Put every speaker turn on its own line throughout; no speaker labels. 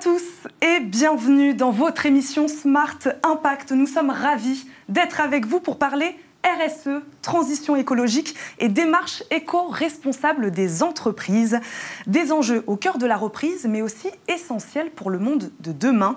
tous et bienvenue dans votre émission Smart Impact. Nous sommes ravis d'être avec vous pour parler RSE, transition écologique et démarche éco-responsable des entreprises. Des enjeux au cœur de la reprise, mais aussi essentiels pour le monde de demain.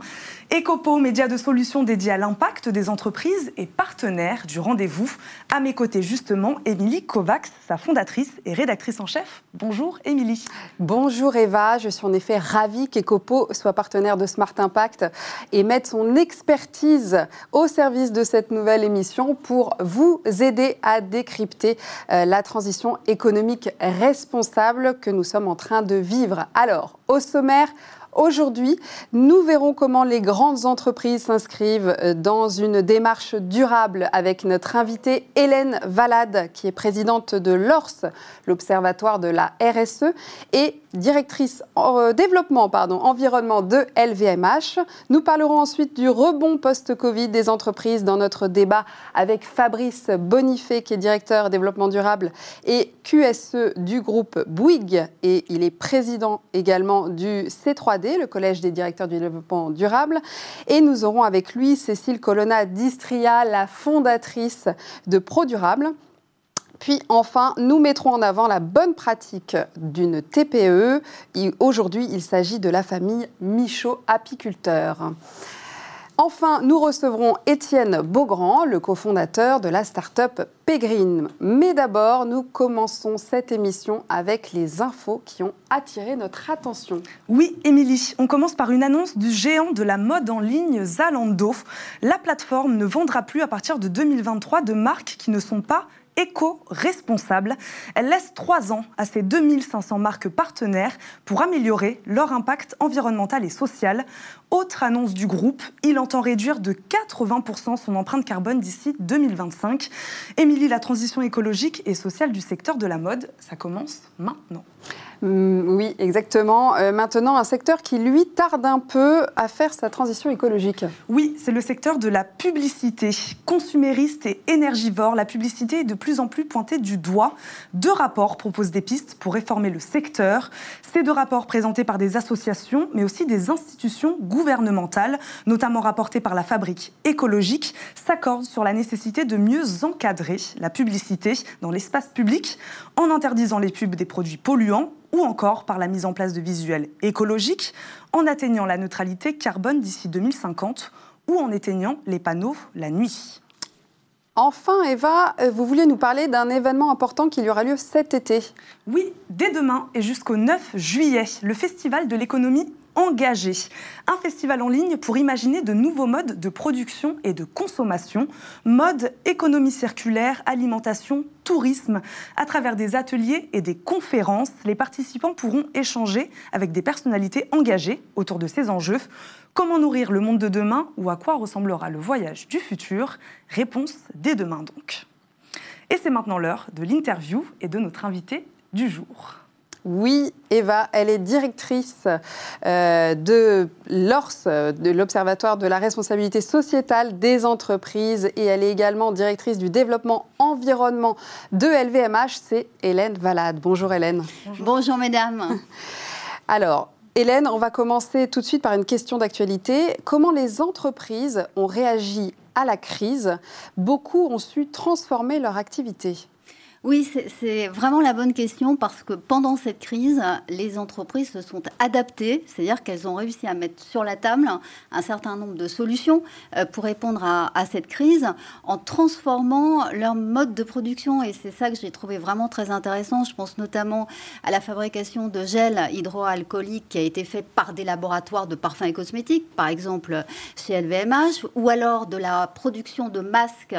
Ecopo, média de solutions dédié à l'impact des entreprises et partenaire du rendez-vous. À mes côtés, justement, Émilie Kovacs, sa fondatrice et rédactrice en chef. Bonjour, Émilie.
Bonjour, Eva. Je suis en effet ravie qu'Ecopo soit partenaire de Smart Impact et mette son expertise au service de cette nouvelle émission pour vous aider à décrypter euh, la transition économique responsable que nous sommes en train de vivre. Alors, au sommaire, Aujourd'hui, nous verrons comment les grandes entreprises s'inscrivent euh, dans une démarche durable avec notre invitée Hélène Valade, qui est présidente de l'ORS, l'Observatoire de la RSE, et directrice euh, développement pardon, environnement de LVMH. Nous parlerons ensuite du rebond post-Covid des entreprises dans notre débat avec Fabrice Bonifay, qui est directeur développement durable et QSE du groupe Bouygues, et il est président également du C3 le Collège des directeurs du développement durable. Et nous aurons avec lui Cécile Colonna d'Istria, la fondatrice de ProDurable. Puis enfin, nous mettrons en avant la bonne pratique d'une TPE. Aujourd'hui, il s'agit de la famille Michaud Apiculteur. Enfin, nous recevrons Étienne Beaugrand, le cofondateur de la start-up Pégrine. Mais d'abord, nous commençons cette émission avec les infos qui ont attiré notre attention.
Oui, Émilie, on commence par une annonce du géant de la mode en ligne Zalando. La plateforme ne vendra plus à partir de 2023 de marques qui ne sont pas éco-responsable. Elle laisse trois ans à ses 2500 marques partenaires pour améliorer leur impact environnemental et social. Autre annonce du groupe, il entend réduire de 80% son empreinte carbone d'ici 2025. Émilie, la transition écologique et sociale du secteur de la mode, ça commence maintenant.
Mm, oui, exactement. Euh, maintenant, un secteur qui, lui, tarde un peu à faire sa transition écologique.
Oui, c'est le secteur de la publicité. Consumériste et énergivore, la publicité est de plus en plus pointée du doigt. Deux rapports proposent des pistes pour réformer le secteur. Ces deux rapports présentés par des associations, mais aussi des institutions gouvernementales, notamment rapportés par la Fabrique écologique, s'accordent sur la nécessité de mieux encadrer la publicité dans l'espace public en interdisant les pubs des produits polluants ou encore par la mise en place de visuels écologiques en atteignant la neutralité carbone d'ici 2050 ou en éteignant les panneaux la nuit.
Enfin, Eva, euh, vous vouliez nous parler d'un événement important qui y aura lieu cet été.
Oui, dès demain et jusqu'au 9 juillet, le Festival de l'économie engagé. Un festival en ligne pour imaginer de nouveaux modes de production et de consommation, mode économie circulaire, alimentation, tourisme. À travers des ateliers et des conférences, les participants pourront échanger avec des personnalités engagées autour de ces enjeux. Comment nourrir le monde de demain ou à quoi ressemblera le voyage du futur? Réponse dès demain donc. Et c'est maintenant l'heure de l'interview et de notre invité du jour.
Oui, Eva, elle est directrice euh, de l'ORS, de l'Observatoire de la responsabilité sociétale des entreprises, et elle est également directrice du développement environnement de LVMH. C'est Hélène Valade. Bonjour Hélène.
Bonjour, Bonjour mesdames.
Alors, Hélène, on va commencer tout de suite par une question d'actualité. Comment les entreprises ont réagi à la crise? Beaucoup ont su transformer leur activité.
Oui, c'est vraiment la bonne question parce que pendant cette crise, les entreprises se sont adaptées, c'est-à-dire qu'elles ont réussi à mettre sur la table un certain nombre de solutions euh, pour répondre à, cette crise en transformant leur mode de production. Et c'est ça que j'ai trouvé vraiment très intéressant. Je pense notamment à la fabrication de gel hydroalcoolique qui a été fait par des laboratoires de parfums et cosmétiques, par exemple chez LVMH, ou alors de la production de masques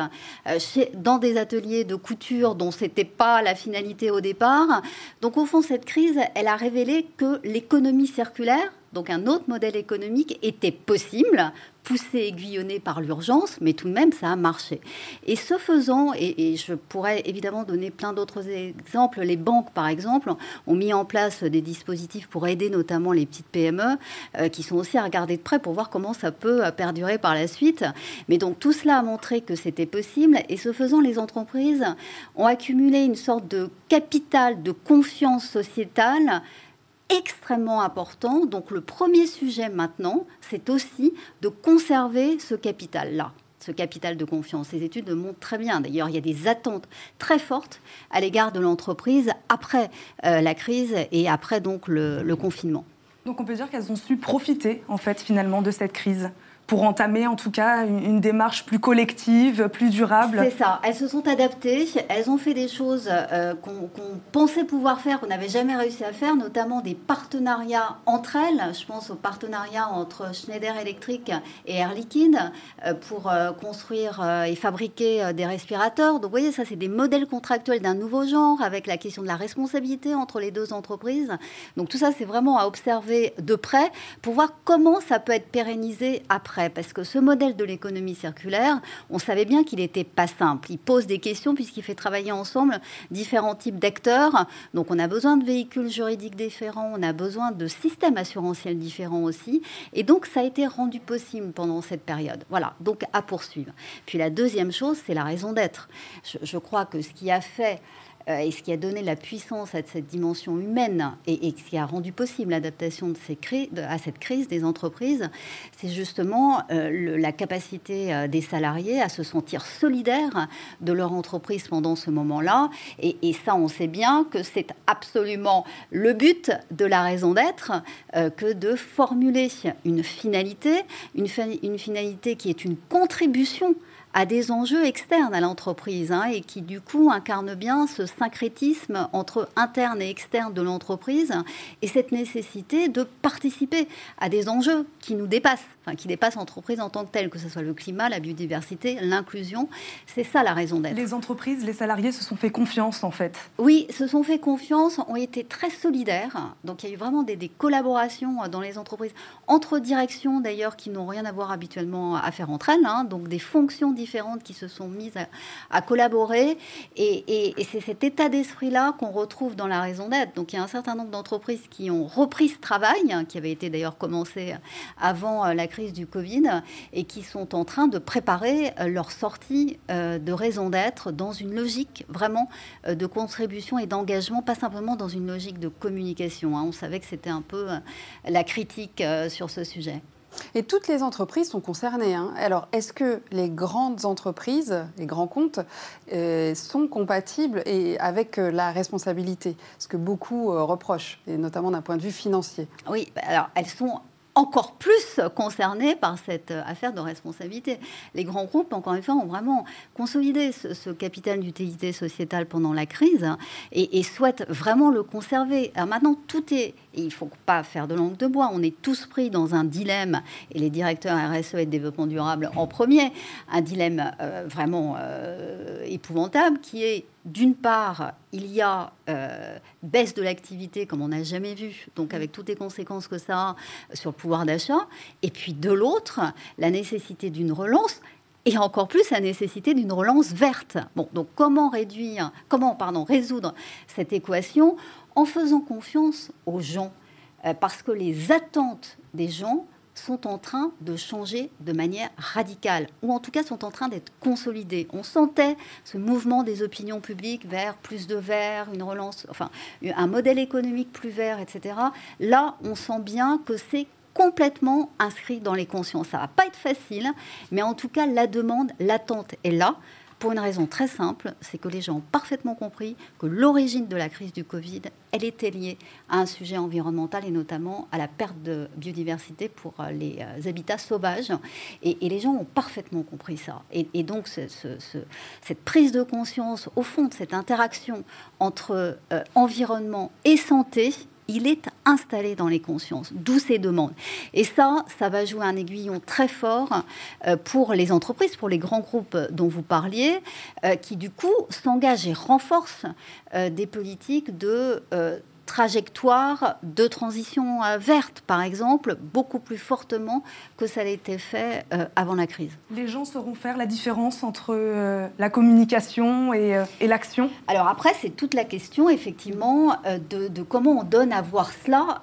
euh, dans des ateliers de couture dont c'est n'était pas la finalité au départ. Donc au fond, cette crise, elle a révélé que l'économie circulaire, donc un autre modèle économique, était possible poussé, aiguillonné par l'urgence, mais tout de même, ça a marché. Et ce faisant, et, je pourrais évidemment donner plein d'autres exemples, les banques, par exemple, ont mis en place des dispositifs pour aider notamment les petites PME, euh, qui sont aussi à regarder de près pour voir comment ça peut euh, perdurer par la suite. Mais donc tout cela a montré que c'était possible, et ce faisant, les entreprises ont accumulé une sorte de capital de confiance sociétale extrêmement important. Donc le premier sujet maintenant, c'est aussi de conserver ce capital-là ce capital de confiance. Les études le montrent très bien. D'ailleurs, il y a des attentes très fortes à l'égard de l'entreprise après euh, la crise et après donc le, le confinement.
Donc on peut dire qu'elles ont su profiter en fait finalement de cette crise pour entamer en tout cas une, démarche plus collective, plus durable.
C'est ça, elles se sont adaptées, elles ont fait des choses euh, qu'on pensait pouvoir faire, qu'on n'avait jamais réussi à faire, notamment des partenariats entre elles. Je pense au partenariat entre Schneider Electric et Air Liquide euh, pour euh, construire et fabriquer des respirateurs. Donc vous voyez, ça c'est des modèles contractuels d'un nouveau genre avec la question de la responsabilité entre les deux entreprises. Donc tout ça c'est vraiment à observer de près pour voir comment ça peut être pérennisé après parce que ce modèle de l'économie circulaire, on savait bien qu'il n'était pas simple. Il pose des questions puisqu'il fait travailler ensemble différents types d'acteurs. Donc on a besoin de véhicules juridiques différents, on a besoin de systèmes assurantiels différents aussi. Et donc ça a été rendu possible pendant cette période. Voilà, donc à poursuivre. Puis la deuxième chose, c'est la raison d'être. je crois que ce qui a fait et ce qui a donné la puissance à cette dimension humaine et, ce qui a rendu possible l'adaptation à cette crise des entreprises, c'est justement euh, la capacité euh, des salariés à se sentir solidaires de leur entreprise pendant ce moment-là. Et, ça, on sait bien que c'est absolument le but de la raison d'être que de formuler une finalité, une, une finalité qui est une contribution à des enjeux externes à l'entreprise hein, et qui du coup incarne bien ce syncrétisme entre interne et externe de l'entreprise et cette nécessité de participer à des enjeux qui nous dépassent qui dépasse l'entreprise en tant que telle, que ce soit le climat, la biodiversité, l'inclusion. C'est ça la raison d'être.
Les entreprises, les salariés se sont fait confiance en fait.
Oui, se sont fait confiance, ont été très solidaires. Donc il y a eu vraiment des, collaborations dans les entreprises, entre directions d'ailleurs qui n'ont rien à voir habituellement à faire entre elles, hein. donc des fonctions différentes qui se sont mises à, collaborer. Et, c'est cet état d'esprit-là qu'on retrouve dans la raison d'être. Donc il y a un certain nombre d'entreprises qui ont repris ce travail, hein, qui avait été d'ailleurs commencé avant euh, la crise du Covid et qui sont en train de préparer euh, leur sortie euh, de raison d'être dans une logique vraiment de contribution et d'engagement, pas simplement dans une logique de communication. Hein. On savait que c'était un peu la critique sur ce sujet.
Et toutes les entreprises sont concernées. Hein. Alors, est-ce que les grandes entreprises, les grands comptes, sont compatibles et avec la responsabilité Ce que beaucoup reprochent, et notamment d'un point de vue financier?
Oui, alors elles sont encore plus concernés par cette affaire de responsabilité. Les grands groupes, encore une fois, ont vraiment consolidé ce, capital d'utilité sociétale pendant la crise et, et, souhaitent vraiment le conserver. Alors maintenant, tout est il ne faut pas faire de langue de bois. On est tous pris dans un dilemme, et les directeurs RSE et développement durable en premier, un dilemme euh, vraiment euh, épouvantable qui est d'une part, il y a euh, baisse de l'activité comme on n'a jamais vu, donc avec toutes les conséquences que ça a sur le pouvoir d'achat, et puis de l'autre, la nécessité d'une relance et encore plus la nécessité d'une relance verte. Donc comment réduire, comment pardon, résoudre cette équation en faisant confiance aux gens, euh, parce que les attentes des gens sont en train de changer de manière radicale, ou en tout cas sont en train d'être consolidées. On sentait ce mouvement des opinions publiques vers plus de vert, une relance, enfin un modèle économique plus vert, etc. Là, on sent bien que c'est complètement inscrit dans les consciences. Ça va pas être facile, mais en tout cas, la demande, l'attente est là. Pour une raison très simple, c'est que les gens ont parfaitement compris que l'origine de la crise du Covid, elle était liée à un sujet environnemental et notamment à la perte de biodiversité pour euh, les euh, habitats sauvages. Et, les gens ont parfaitement compris ça. Et, donc, cette prise de conscience, au fond, de cette interaction entre euh, environnement et santé, il est installé dans les consciences, d'où ces demandes. Et ça, ça va jouer un aiguillon très fort euh, pour les entreprises, pour les grands groupes dont vous parliez, euh, qui du coup s'engagent et renforcent euh, des politiques de trajectoire de transition euh, verte, par exemple, beaucoup plus fortement que ça l'était fait euh, avant la crise.
Les gens sauront faire la différence entre euh, la communication et, l'action?
Alors après, c'est toute la question, effectivement, de, comment on donne à voir cela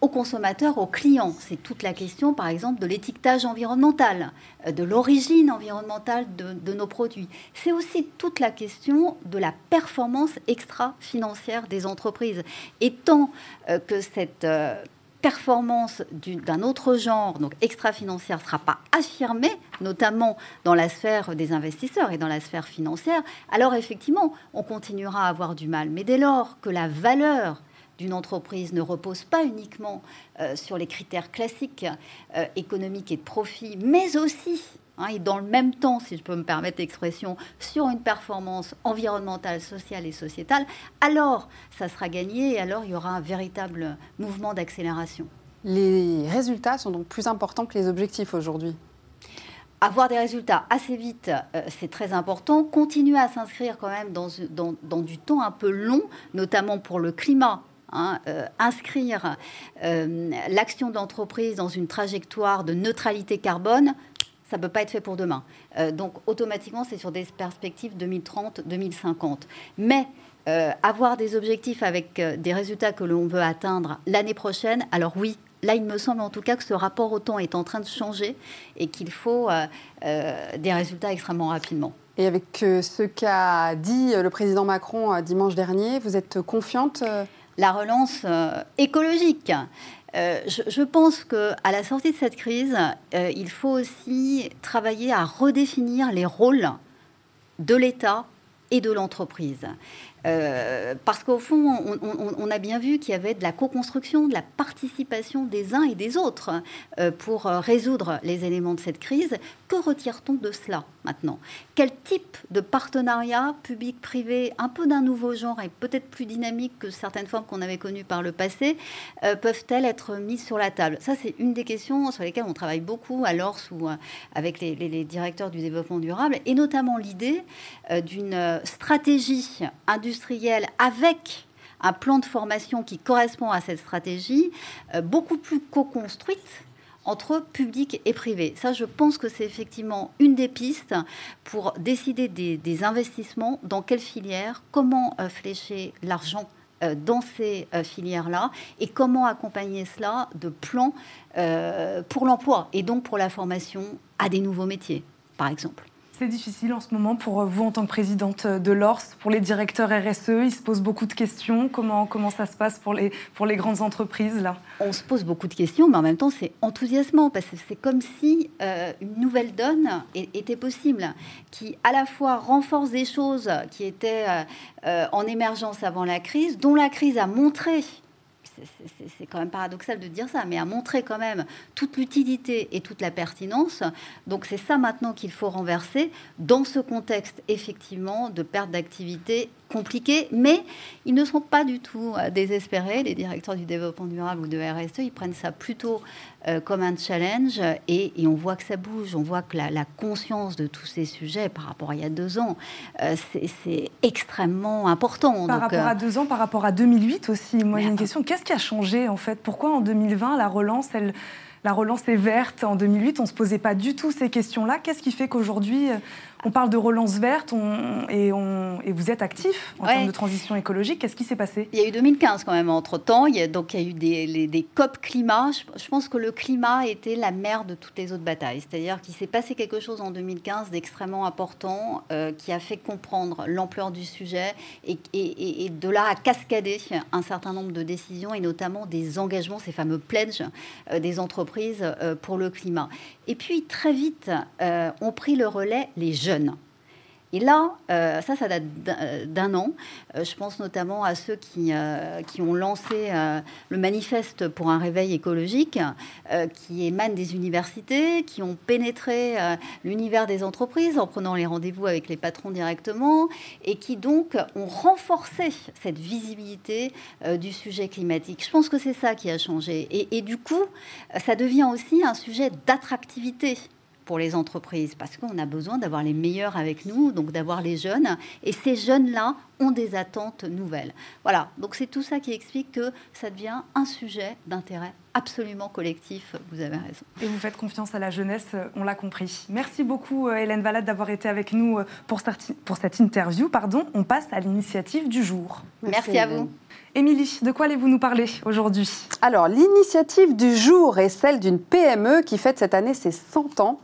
aux consommateurs, aux clients. C'est toute la question, par exemple, de l'étiquetage environnemental, euh, de l'origine environnementale de, nos produits. C'est aussi toute la question de la performance extra-financière des entreprises. Et tant euh, que cette euh, performance d'un autre genre, donc extra-financière, ne sera pas affirmée, notamment dans la sphère des investisseurs et dans la sphère financière, alors effectivement, on continuera à avoir du mal. Mais dès lors que la valeur d'une entreprise ne repose pas uniquement euh, sur les critères classiques euh, économiques et de profit, mais aussi, hein, et dans le même temps, si je peux me permettre l'expression, sur une performance environnementale, sociale et sociétale, alors ça sera gagné et alors il y aura un véritable mouvement d'accélération.
Les résultats sont donc plus importants que les objectifs aujourd'hui
avoir des résultats assez vite, euh, c'est très important. Continuer à s'inscrire quand même dans, dans, du temps un peu long, notamment pour le climat Hein, euh, inscrire euh, l'action d'entreprise dans une trajectoire de neutralité carbone, ça ne peut pas être fait pour demain. Euh, donc automatiquement, c'est sur des perspectives 2030-2050. Mais avoir des objectifs avec des résultats que l'on veut atteindre l'année prochaine, alors oui, là, il me semble en tout cas que ce rapport au temps est en train de changer et qu'il faut des résultats extrêmement rapidement.
Et avec ce qu'a dit le président Macron dimanche dernier, vous êtes confiante
la relance euh, écologique. Euh, je, pense qu'à la sortie de cette crise, euh, il faut aussi travailler à redéfinir les rôles de l'État et de l'entreprise. Euh, parce qu'au fond, on, a bien vu qu'il y avait de la co-construction, de la participation des uns et des autres euh, pour euh, résoudre les éléments de cette crise. Que retire-t-on de cela maintenant? Quel type de partenariat public-privé, un peu d'un nouveau genre et peut-être plus dynamique que certaines formes qu'on avait connues par le passé, peuvent-elles être mises sur la table? Ça, c'est une des questions sur lesquelles on travaille beaucoup à l'ORS ou avec les, les, directeurs du développement durable, et notamment l'idée d'une stratégie industrielle avec un plan de formation qui correspond à cette stratégie, euh, beaucoup plus co-construite entre public et privé. Ça, je pense que c'est effectivement une des pistes pour décider des, investissements, dans quelle filière, comment euh, flécher l'argent euh, dans ces filières-là et comment accompagner cela de plans pour l'emploi et donc pour la formation à des nouveaux métiers, par exemple.
C'est difficile en ce moment pour vous en tant que présidente de l'ORS, pour les directeurs RSE, ils se posent beaucoup de questions. Comment, comment ça se passe pour les, pour les grandes entreprises là?
On se pose beaucoup de questions, mais en même temps c'est enthousiasmant parce que c'est comme si euh, une nouvelle donne était possible, qui à la fois renforce des choses qui étaient euh, euh, en émergence avant la crise, dont la crise a montré c'est quand même paradoxal de dire ça, mais à montrer quand même toute l'utilité et toute la pertinence. Donc c'est ça maintenant qu'il faut renverser dans ce contexte effectivement de perte d'activité compliqué, mais ils ne sont pas du tout euh, désespérés. Les directeurs du développement durable ou de RSE, ils prennent ça plutôt euh, comme un challenge et, on voit que ça bouge. On voit que la, conscience de tous ces sujets par rapport à il y a deux ans, euh, c'est extrêmement important.
Par rapport à deux ans, par rapport à 2008 aussi, moi j'ai une question. Qu'est-ce qui a changé en fait? Pourquoi en 2020 la relance, elle la relance est verte. En 2008, on ne se posait pas du tout ces questions-là. Qu'est-ce qui fait qu'aujourd'hui, on parle de relance verte et, vous êtes actif en termes de transition écologique. Qu'est-ce qui s'est passé?
Il y a eu 2015 quand même entre-temps. Il y a, donc il y a eu des, des COP climat. Je, pense que le climat était la mère de toutes les autres batailles. C'est-à-dire qu'il s'est passé quelque chose en 2015 d'extrêmement important euh, qui a fait comprendre l'ampleur du sujet et, et, de là à cascader un certain nombre de décisions et notamment des engagements, ces fameux pledges euh, des entreprises euh, pour le climat. Et puis très vite ont pris le relais les jeunes Et là, euh, ça, ça date d'un an. Euh, je pense notamment à ceux qui, euh, qui ont lancé le manifeste pour un réveil écologique, qui émane des universités, qui ont pénétré l'univers des entreprises en prenant les rendez-vous avec les patrons directement, et qui donc ont renforcé cette visibilité du sujet climatique. Je pense que c'est ça qui a changé. Et du coup, ça devient aussi un sujet d'attractivité pour les entreprises parce qu'on a besoin d'avoir les meilleurs avec nous, donc d'avoir les jeunes. Et ces jeunes-là ont des attentes nouvelles. Voilà, donc c'est tout ça qui explique que ça devient un sujet d'intérêt absolument collectif, vous avez raison.
Et vous faites confiance à la jeunesse, on l'a compris. Merci beaucoup Hélène Valade d'avoir été avec nous pour, pour cette interview. Pardon. On passe à l'initiative du jour.
Merci, Merci à vous.
Émilie, de quoi allez-vous nous parler aujourd'hui?
Alors, l'initiative du jour est celle d'une PME qui fête cette année ses 100 ans.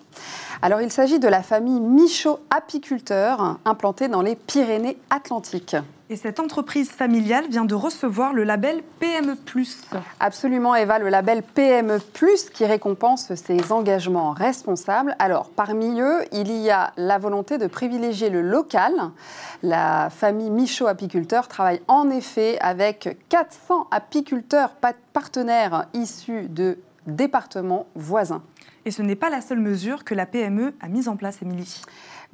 Alors, il s'agit de la famille Michaud Apiculteur, implantée dans les Pyrénées-Atlantiques.
Et cette entreprise familiale vient de recevoir le label PME+.
Absolument, Eva, le label PME+, qui récompense ses engagements responsables. Alors, parmi eux, il y a la volonté de privilégier le local. La famille Michaud Apiculteur travaille en effet avec 400 apiculteurs partenaires issus de départements voisins.
Et ce n'est pas la seule mesure que la PME a mise en place, Émilie.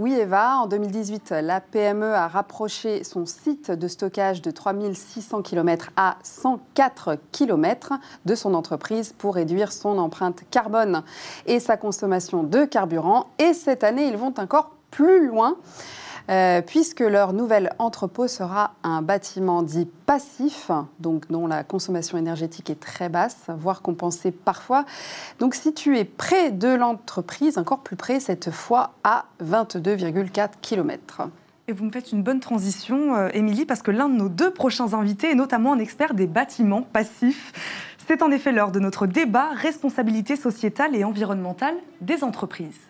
Oui, Eva, en 2018, la PME a rapproché son site de stockage de 3600 km à 104 km de son entreprise pour réduire son empreinte carbone et sa consommation de carburant. Et cette année, ils vont encore plus loin. Euh, puisque leur nouvel entrepôt sera un bâtiment dit passif, donc dont la consommation énergétique est très basse, voire compensée parfois. Donc situé près de l'entreprise, encore plus près cette fois à 22,4 km.
Et vous me faites une bonne transition, euh, Émilie, parce que l'un de nos deux prochains invités est notamment un expert des bâtiments passifs. C'est en effet l'heure de notre débat responsabilité sociétale et environnementale des entreprises.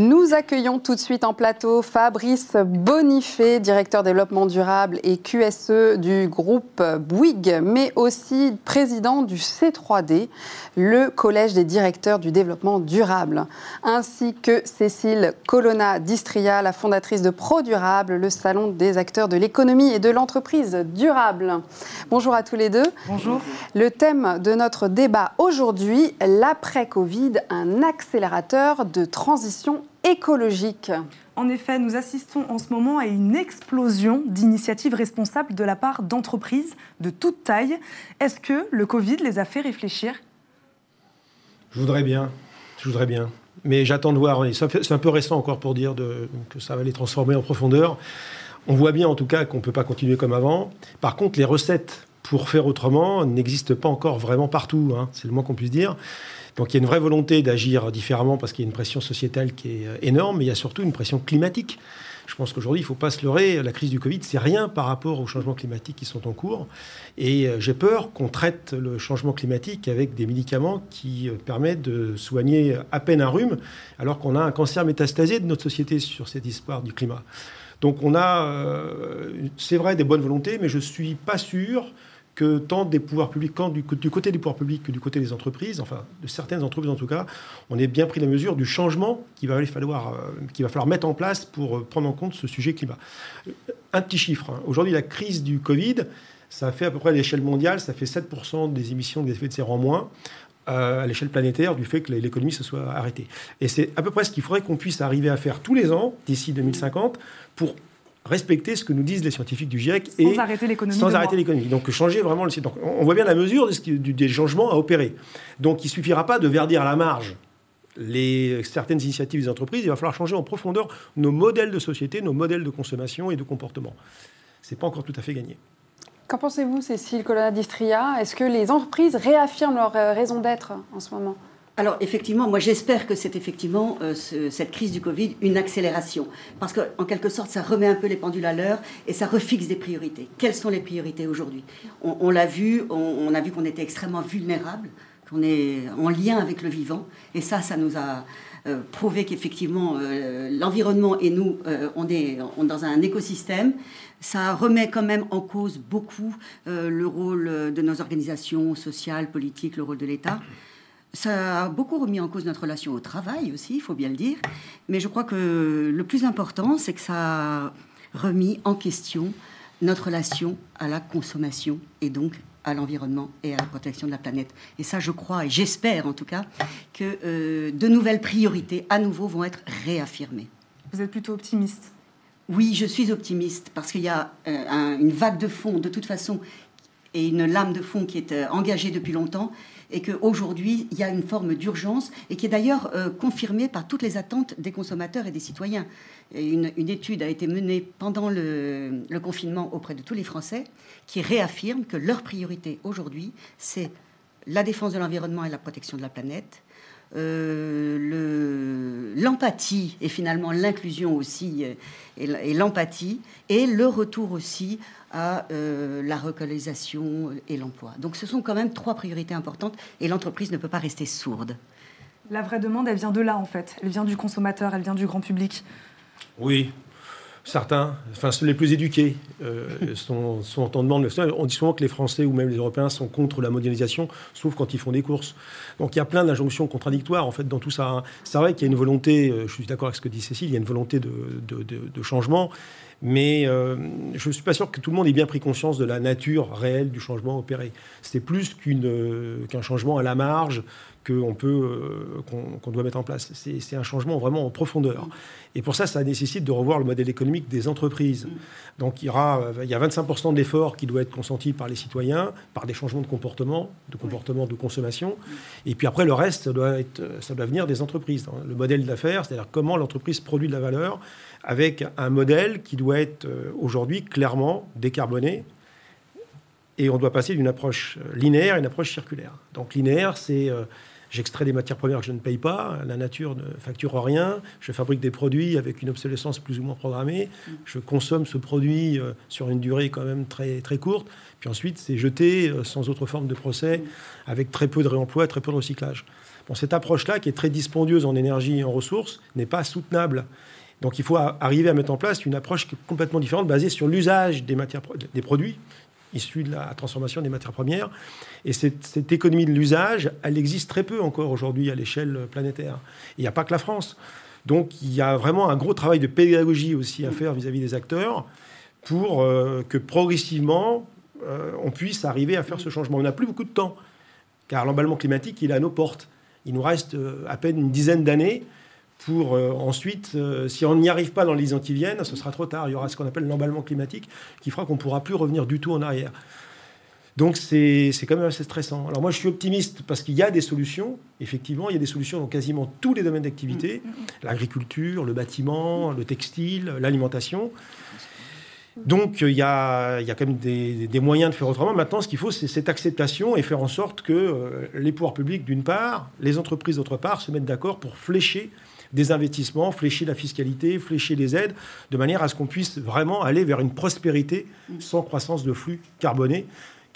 Nous accueillons tout de suite en plateau Fabrice Bonifay, directeur développement durable et QSE du groupe Bouygues, mais aussi président du C3D, le collège des directeurs du développement durable, ainsi que Cécile Colonna d'Istria, la fondatrice de ProDurable, le salon des acteurs de l'économie et de l'entreprise durable. Bonjour à tous les deux.
Bonjour.
Le thème de notre débat aujourd'hui, l'après-Covid, un accélérateur de transition écologique.
En effet, nous assistons en ce moment à une explosion d'initiatives responsables de la part d'entreprises de toute taille. Est-ce que le Covid les a fait réfléchir?
Je voudrais bien, je voudrais bien. Mais j'attends de voir, c'est un peu récent encore pour dire que ça va les transformer en profondeur. On voit bien en tout cas qu'on ne peut pas continuer comme avant. Par contre, les recettes pour faire autrement n'existent pas encore vraiment partout, hein. c'est le moins qu'on puisse dire. Donc il y a une vraie volonté d'agir différemment parce qu'il y a une pression sociétale qui est euh, énorme, mais il y a surtout une pression climatique. Je pense qu'aujourd'hui, il ne faut pas se leurrer, la crise du Covid, c'est rien par rapport aux changements climatiques qui sont en cours. Et euh, j'ai peur qu'on traite le changement climatique avec des médicaments qui euh, permettent de soigner à peine un rhume, alors qu'on a un cancer métastasé de notre société sur cette histoire du climat. Donc on a, c'est vrai, des bonnes volontés, mais je ne suis pas sûr que tant des pouvoirs publics, quand du, côté des pouvoirs publics que du côté des entreprises, enfin de certaines entreprises en tout cas, on ait bien pris la mesure du changement qu'il va falloir, euh, va falloir mettre en place pour euh, prendre en compte ce sujet climat. Un petit chiffre. Hein. Aujourd'hui, la crise du Covid, ça fait à peu près à l'échelle mondiale, ça fait 7% des émissions de effets de serre en moins euh, à l'échelle planétaire du fait que l'économie se soit arrêtée. Et c'est à peu près ce qu'il faudrait qu'on puisse arriver à faire tous les ans d'ici 2050 pour respecter ce que nous disent les scientifiques du GIEC
sans et arrêter l'économie.
Sans arrêter l'économie. Donc changer vraiment le site. Donc on voit bien la mesure de ce qui, des changements à opérer. Donc il suffira pas de verdir à la marge les, certaines initiatives des entreprises. Il va falloir changer en profondeur nos modèles de société, nos modèles de consommation et de comportement. C'est pas encore tout à fait gagné.
Qu'en pensez-vous, Cécile Colonna d'Istria? Est-ce que les entreprises réaffirment leur euh, raison d'être en ce moment?
Alors effectivement, moi j'espère que c'est effectivement euh, cette crise du Covid une accélération, parce qu'en quelque sorte ça remet un peu les pendules à l'heure et ça refixe des priorités. Quelles sont les priorités aujourd'hui? On, l'a vu, on, a vu qu'on était extrêmement vulnérable, qu'on est en lien avec le vivant, et ça, ça nous a euh, prouvé qu'effectivement euh, l'environnement et nous, on est dans un écosystème ça remet quand même en cause beaucoup le rôle de nos organisations sociales, politiques, le rôle de l'État. Ça a beaucoup remis en cause notre relation au travail aussi, il faut bien le dire. Mais je crois que le plus important, c'est que ça a remis en question notre relation à la consommation et donc à l'environnement et à la protection de la planète. Et ça, je crois, et j'espère en tout cas, que euh, de nouvelles priorités à nouveau vont être réaffirmées.
Vous êtes plutôt optimiste?
Oui, je suis optimiste parce qu'il y a euh, une vague de fond, de toute façon, et une lame de fond qui est euh, engagée depuis longtemps et qu'aujourd'hui, il y a une forme d'urgence et qui est d'ailleurs euh, confirmée par toutes les attentes des consommateurs et des citoyens. une, étude a été menée pendant le, confinement auprès de tous les Français qui réaffirme que leur priorité aujourd'hui, c'est la défense de l'environnement et la protection de la planète, euh, l'empathie et finalement l'inclusion aussi euh, et l'empathie et le retour aussi à euh, la relocalisation et l'emploi. Donc ce sont quand même trois priorités importantes et l'entreprise ne peut pas rester sourde.
La vraie demande, elle vient de là en fait. Elle vient du consommateur, elle vient du grand public.
Oui, Certains, enfin les plus éduqués, euh, sont, sont, en demande. On dit souvent que les Français ou même les Européens sont contre la mondialisation, sauf quand ils font des courses. Donc il y a plein d'injonctions contradictoires en fait dans tout ça. Hein. C'est vrai qu'il y a une volonté, euh, je suis d'accord avec ce que dit Cécile, il y a une volonté de, de, changement, mais euh, je ne suis pas sûr que tout le monde ait bien pris conscience de la nature réelle du changement opéré. C'est plus qu'un changement à la marge qu'on peut, euh, qu'on doit mettre en place. C'est un changement vraiment en profondeur. Et pour ça, ça nécessite de revoir le modèle économique des entreprises. Donc il y, euh, a 25% d'efforts qui doivent être consentis par les citoyens, par des changements de comportement, de comportement de consommation. Et puis après, le reste, doit, ça doit venir des entreprises. Le modèle d'affaires, c'est-à-dire comment l'entreprise produit de la valeur, avec un modèle qui doit être euh, aujourd'hui clairement décarboné, et on doit passer d'une approche linéaire à une approche circulaire. Donc linéaire, c'est J'extrais des matières premières que je ne paye pas, la nature ne facture rien, je fabrique des produits avec une obsolescence plus ou moins programmée, je consomme ce produit euh, sur une durée quand même très, très courte, puis ensuite c'est jeté euh, sans autre forme de procès, avec très peu de réemploi, très peu de recyclage. Bon, cette approche-là, qui est très dispendieuse en énergie et en ressources, n'est pas soutenable. Donc il faut arriver à mettre en place une approche complètement différente, basée sur l'usage des, matières, des produits, issus de la transformation des matières premières. Et cette, économie de l'usage, elle existe très peu encore aujourd'hui à l'échelle planétaire. Il n'y a pas que la France. Donc il y a vraiment un gros travail de pédagogie aussi à faire vis-à-vis des acteurs pour euh, que progressivement euh, on puisse arriver à faire ce changement. On n'a plus beaucoup de temps, car l'emballement climatique, il est à nos portes. Il nous reste euh, à peine une dizaine d'années pour euh, ensuite, euh, si on n'y arrive pas dans les ans qui viennent, ce sera trop tard. Il y aura ce qu'on appelle l'emballement climatique qui fera qu'on ne pourra plus revenir du tout en arrière. Donc c'est quand même assez stressant. Alors moi je suis optimiste parce qu'il y a des solutions. Effectivement, il y a des solutions dans quasiment tous les domaines d'activité. Mm, mm, mm. L'agriculture, le bâtiment, le textile, l'alimentation. Donc il y, a, il y a quand même des, des, moyens de faire autrement. Maintenant, ce qu'il faut, c'est cette acceptation et faire en sorte que euh, les pouvoirs publics, d'une part, les entreprises, d'autre part, se mettent d'accord pour flécher des investissements, flécher la fiscalité, flécher les aides, de manière à ce qu'on puisse vraiment aller vers une prospérité sans croissance de flux carbonés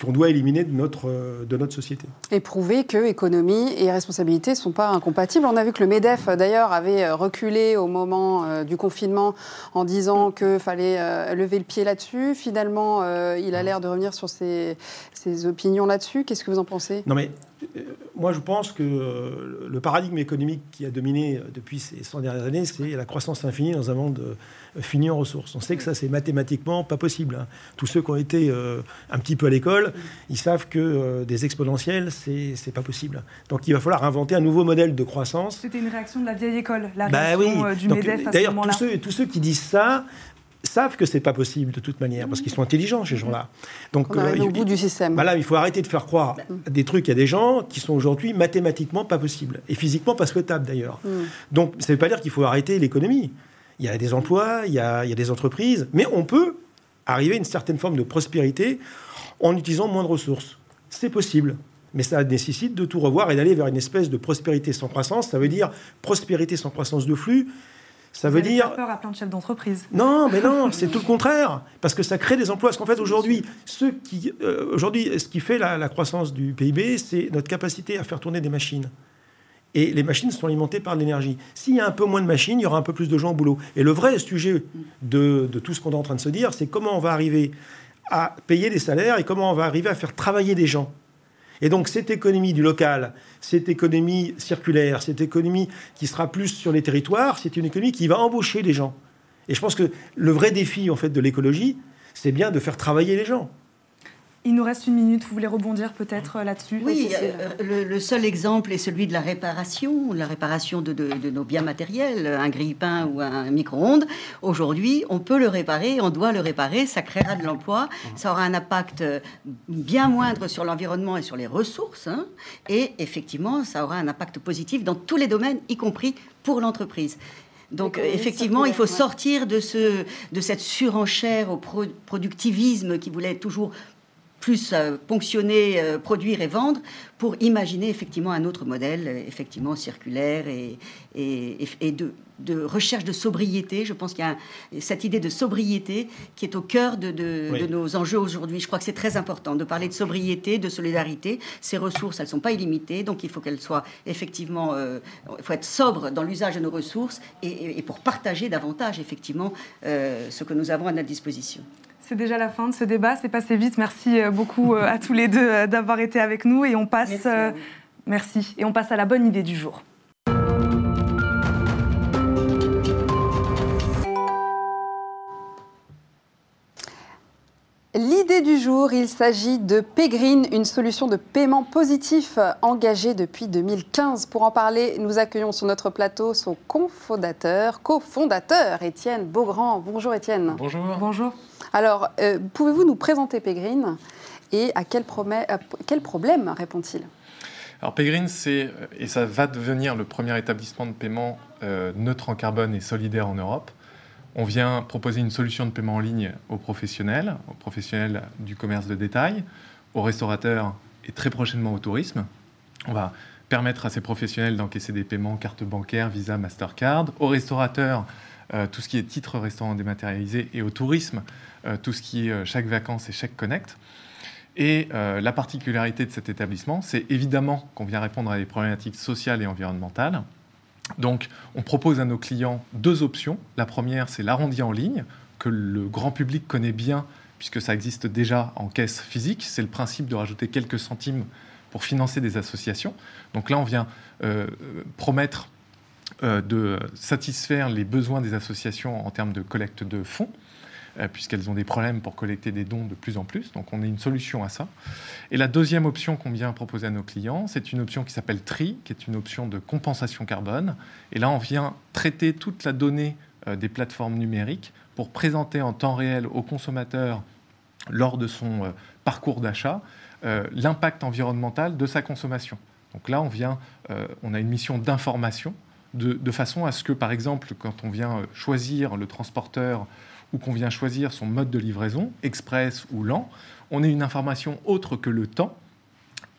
qu'on doit éliminer de notre, euh, de notre société.
Et prouver que économie et responsabilité ne sont pas incompatibles. On a vu que le MEDEF, d'ailleurs, avait euh, reculé au moment euh, du confinement en disant qu'il fallait lever le pied là-dessus. Finalement, il a l'air de revenir sur ses, ses opinions là-dessus. Qu'est-ce que vous en pensez?
Non, mais moi, je pense que le paradigme économique qui a dominé depuis ces 100 dernières années, c'est la croissance infinie dans un monde euh, fini en ressources. On sait que ça, c'est mathématiquement pas possible. Hein. Tous ceux qui ont été euh, un petit peu à l'école, ils savent que euh, des exponentielles, c'est pas possible. Donc, il va falloir inventer un nouveau modèle de croissance.
C'était une réaction de la vieille école, la bah réaction du MEDEF à
ce moment-là. D'ailleurs, tous ceux qui disent ça, savent que c'est pas possible de toute manière, parce qu'ils sont intelligents, ces gens-là.
Donc, euh, au bout du système.
Bah il faut arrêter de faire croire des trucs à des gens qui sont aujourd'hui mathématiquement pas possibles, et physiquement pas souhaitables d'ailleurs. Mm. Donc, ça ne veut pas dire qu'il faut arrêter l'économie. Il y a des emplois, il y a, il y a des entreprises, mais on peut arriver à une certaine forme de prospérité en utilisant moins de ressources. C'est possible. Mais ça nécessite de tout revoir et d'aller vers une espèce de prospérité sans croissance. Ça veut dire prospérité sans croissance de flux,
ça veut dire. Faire peur à plein de chefs d'entreprise.
Non, mais non, c'est tout le contraire, parce que ça crée des emplois. Parce qu'en fait, aujourd'hui, ce qui, euh, aujourd'hui, ce qui fait la, croissance du PIB, c'est notre capacité à faire tourner des machines. Et les machines sont alimentées par de l'énergie. S'il y a un peu moins de machines, il y aura un peu plus de gens au boulot. Et le vrai sujet de, de tout ce qu'on est en train de se dire, c'est comment on va arriver à payer des salaires et comment on va arriver à faire travailler des gens. Et donc cette économie du local, cette économie circulaire, cette économie qui sera plus sur les territoires, c'est une économie qui va embaucher les gens. Et je pense que le vrai défi en fait de l'écologie, c'est bien de faire travailler les gens.
Il nous reste une minute, vous voulez rebondir peut-être euh, là-dessus
Oui, euh, le, seul exemple est celui de la réparation, la réparation de, nos biens matériels, un grille-pain ou un micro-ondes. Aujourd'hui, on peut le réparer, on doit le réparer, ça créera de l'emploi, ça aura un impact euh, bien moindre sur l'environnement et sur les ressources, hein. et effectivement, ça aura un impact positif dans tous les domaines, y compris pour l'entreprise. Donc effectivement, il faut sortir de, ce, de cette surenchère au productivisme qui voulait toujours plus euh, ponctionner, euh, produire et vendre, pour imaginer effectivement un autre modèle, euh, effectivement circulaire et, et, de, de, recherche de sobriété. Je pense qu'il y a cette idée de sobriété qui est au cœur de, de, nos enjeux aujourd'hui. Je crois que c'est très important de parler de sobriété, de solidarité. Ces ressources, elles ne sont pas illimitées, donc il faut qu'elles soient effectivement, il faut être sobre dans l'usage de nos ressources et, pour partager davantage effectivement ce que nous avons à notre disposition.
C'est déjà la fin de ce débat, c'est passé vite. Merci euh, beaucoup euh, à tous les deux euh, d'avoir été avec nous et on passe merci, et on passe à la bonne idée du jour.
L'idée du jour, il s'agit de Pégrine, une solution de paiement positif engagée depuis 2015. Pour en parler, nous accueillons sur notre plateau son cofondateur, cofondateur Étienne Beaugrand. Bonjour Étienne.
Bonjour.
Bonjour.
Alors, euh, pouvez-vous nous présenter Pégrine et à quel, problème répond-il?
Alors Pégrine, c'est, et ça va devenir le premier établissement de paiement euh, neutre en carbone et solidaire en Europe. On vient proposer une solution de paiement en ligne aux professionnels, aux professionnels du commerce de détail, aux restaurateurs et très prochainement au tourisme. On va permettre à ces professionnels d'encaisser des paiements carte bancaire, Visa, Mastercard, aux restaurateurs euh, tout ce qui est titre restaurant dématérialisé et au tourisme tout ce qui est euh, chaque vacances et chaque connect. Et la particularité de cet établissement, c'est évidemment qu'on vient répondre à des problématiques sociales et environnementales. Donc, on propose à nos clients deux options. La première, c'est l'arrondi en ligne, que le grand public connaît bien, puisque ça existe déjà en caisse physique. C'est le principe de rajouter quelques centimes pour financer des associations. Donc là, on vient promettre de satisfaire les besoins des associations en termes de collecte de fonds. Euh, puisqu'elles ont des problèmes pour collecter des dons de plus en plus. Donc on a une solution à ça. Et la deuxième option qu'on vient proposer à nos clients, c'est une option qui s'appelle TRI, qui est une option de compensation carbone. Et là, on vient traiter toute la donnée euh, des plateformes numériques pour présenter en temps réel au consommateur, lors de son euh, parcours d'achat, l'impact environnemental de sa consommation. Donc là, on, vient, on a une mission d'information de, façon à ce que, par exemple, quand on vient choisir le transporteur ou qu'on vient choisir son mode de livraison, express ou lent, on ait une information autre que le temps,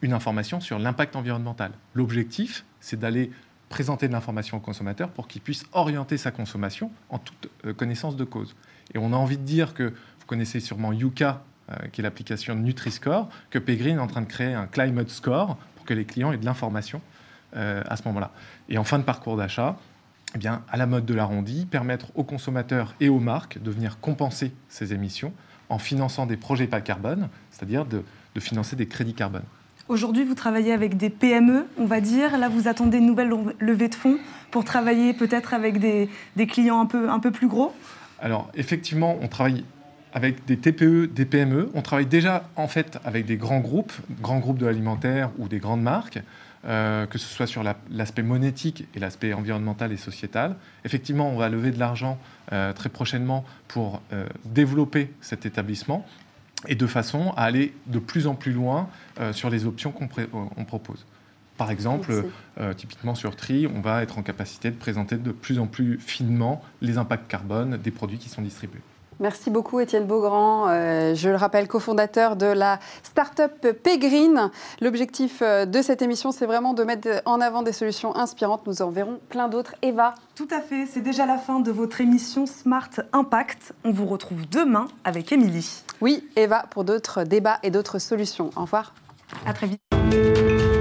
une information sur l'impact environnemental. L'objectif, c'est d'aller présenter de l'information au consommateur pour qu'il puisse orienter sa consommation en toute euh, connaissance de cause. Et on a envie de dire que, vous connaissez sûrement Yuka, euh, qui est l'application Nutri-Score, que Pegreen est en train de créer un Climate Score pour que les clients aient de l'information euh, à ce moment-là. Et en fin de parcours d'achat, eh bien, à la mode de l'arrondi, permettre aux consommateurs et aux marques de venir compenser ces émissions en finançant des projets pas carbone, c'est-à-dire de, financer des crédits carbone.
Aujourd'hui, vous travaillez avec des PME, on va dire. Là, vous attendez une nouvelle levée de fonds pour travailler peut-être avec des, clients un peu, un peu plus gros?
Alors, effectivement, on travaille avec des TPE, des PME. On travaille déjà, en fait, avec des grands groupes, grands groupes de l'alimentaire ou des grandes marques. Euh, que ce soit sur l'aspect monétique et l'aspect environnemental et sociétal. Effectivement, on va lever de l'argent euh, très prochainement pour euh, développer cet établissement et de façon à aller de plus en plus loin sur les options qu'on propose. Par exemple, typiquement sur Tri, on va être en capacité de présenter de plus en plus finement les impacts carbone des produits qui sont distribués.
Merci beaucoup Étienne Beaugrand. Euh, je le rappelle, cofondateur de la start-up Pégrine. L'objectif euh, de cette émission, c'est vraiment de mettre en avant des solutions inspirantes. Nous en verrons plein d'autres. Eva
Tout à fait. C'est déjà la fin de votre émission Smart Impact. On vous retrouve demain avec Émilie.
Oui, Eva, pour d'autres débats et d'autres solutions. Au revoir.
À très vite.